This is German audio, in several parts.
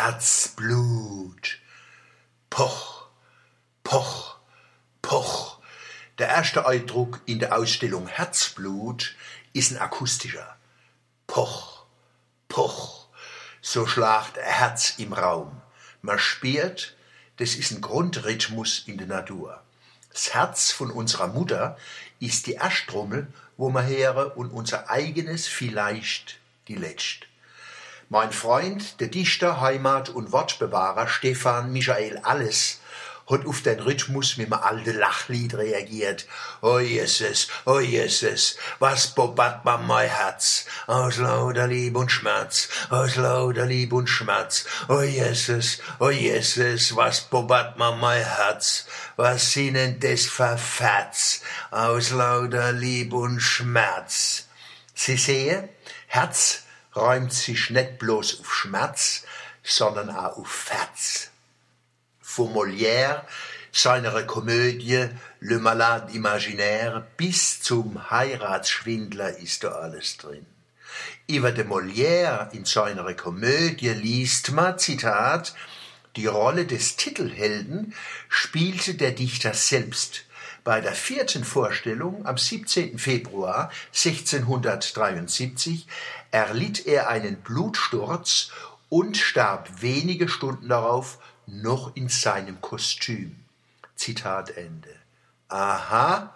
Herzblut. Poch, poch, poch. Der erste Eindruck in der Ausstellung Herzblut ist ein akustischer. Poch, poch. So schlagt ein Herz im Raum. Man spürt, das ist ein Grundrhythmus in der Natur. Das Herz von unserer Mutter ist die Ersttrommel, wo wir hören, und unser eigenes vielleicht die letzte. Mein Freund, der Dichter, Heimat- und Wortbewahrer Stefan Michael Alles hat auf den Rhythmus mit einem alten Lachlied reagiert. Oh Jesus, oh Jesus, was bobbert man mein Herz, aus lauter Lieb und Schmerz, aus lauter Lieb und Schmerz. Oh Jesus, oh Jesus, was bobbert man mein Herz, was sind das für Fats, aus lauter Lieb und Schmerz. Sie sehen, Herz räumt sich nicht bloß auf Schmerz, sondern auch auf Herz. Von Molière, seiner Komödie Le Malade Imaginaire bis zum Heiratsschwindler ist da alles drin. Über de Molière in seiner Komödie liest man, Zitat, die Rolle des Titelhelden spielte der Dichter selbst. Bei der vierten Vorstellung am 17. Februar 1673 erlitt er einen Blutsturz und starb wenige Stunden darauf noch in seinem Kostüm. Zitat Ende. Aha,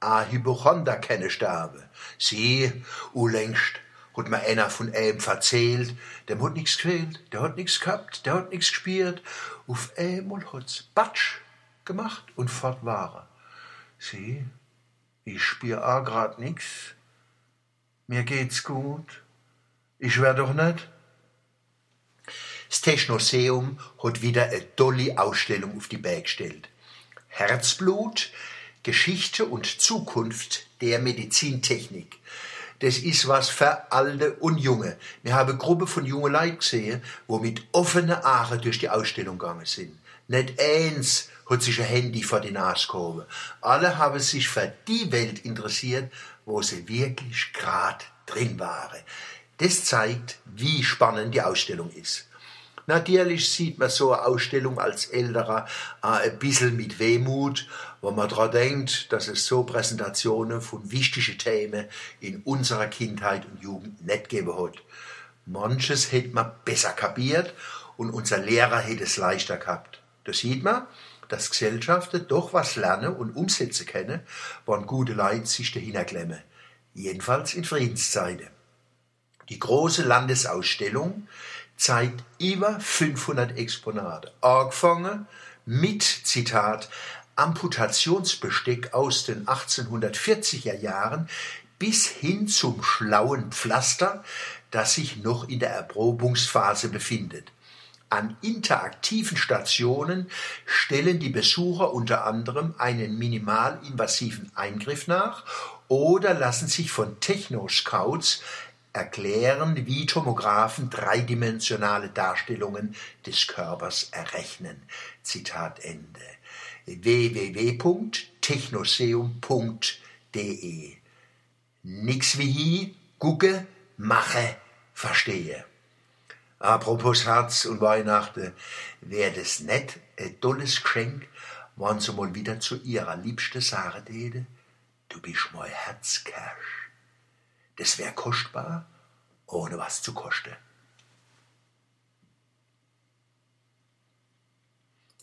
a Hypochonder kenne sterbe. Sie, ulängst, hat mir einer von ihm verzählt, dem hat nix gefehlt, der hat nix gehabt, der hat nix gespielt. Auf einmal hat's Batsch gemacht und fort war er. Sie, ich spür a grad nix. Mir geht's gut. Ich wär doch nicht. Das Technoseum hat wieder eine tolle Ausstellung auf die Beine gestellt. Herzblut, Geschichte und Zukunft der Medizintechnik. Das ist was für Alte und Junge. Wir haben eine Gruppe von jungen Leuten gesehen, wo mit offenen Augen durch die Ausstellung gegangen sind. Nicht eins hat sich ein Handy vor die Nase gehoben. Alle haben sich für die Welt interessiert, wo sie wirklich grad drin waren. Das zeigt, wie spannend die Ausstellung ist. Natürlich sieht man so eine Ausstellung als Älterer äh, ein bisschen mit Wehmut, wo man daran denkt, dass es so Präsentationen von wichtigen Themen in unserer Kindheit und Jugend nicht gegeben hat. Manches hätte man besser kapiert und unser Lehrer hätte es leichter gehabt. Da sieht man, dass Gesellschaften doch was lernen und umsetzen können, wann gute Leute sich dahinter klemmen. Jedenfalls in Friedenszeiten. Die große Landesausstellung zeigt über 500 Exponate. Angefangen mit, Zitat, Amputationsbesteck aus den 1840er Jahren bis hin zum schlauen Pflaster, das sich noch in der Erprobungsphase befindet. An interaktiven Stationen stellen die Besucher unter anderem einen minimalinvasiven Eingriff nach oder lassen sich von Techno-Scouts erklären, wie Tomographen dreidimensionale Darstellungen des Körpers errechnen. Zitat Ende. www.technoseum.de Nix wie hi, gucke, mache, verstehe. Apropos Herz und Weihnachten, wäre das nicht ein tolles Geschenk, wenn sie mal wieder zu ihrer Liebste sagen täte, du bist mein Herzkersch. Das wär kostbar, ohne was zu kosten.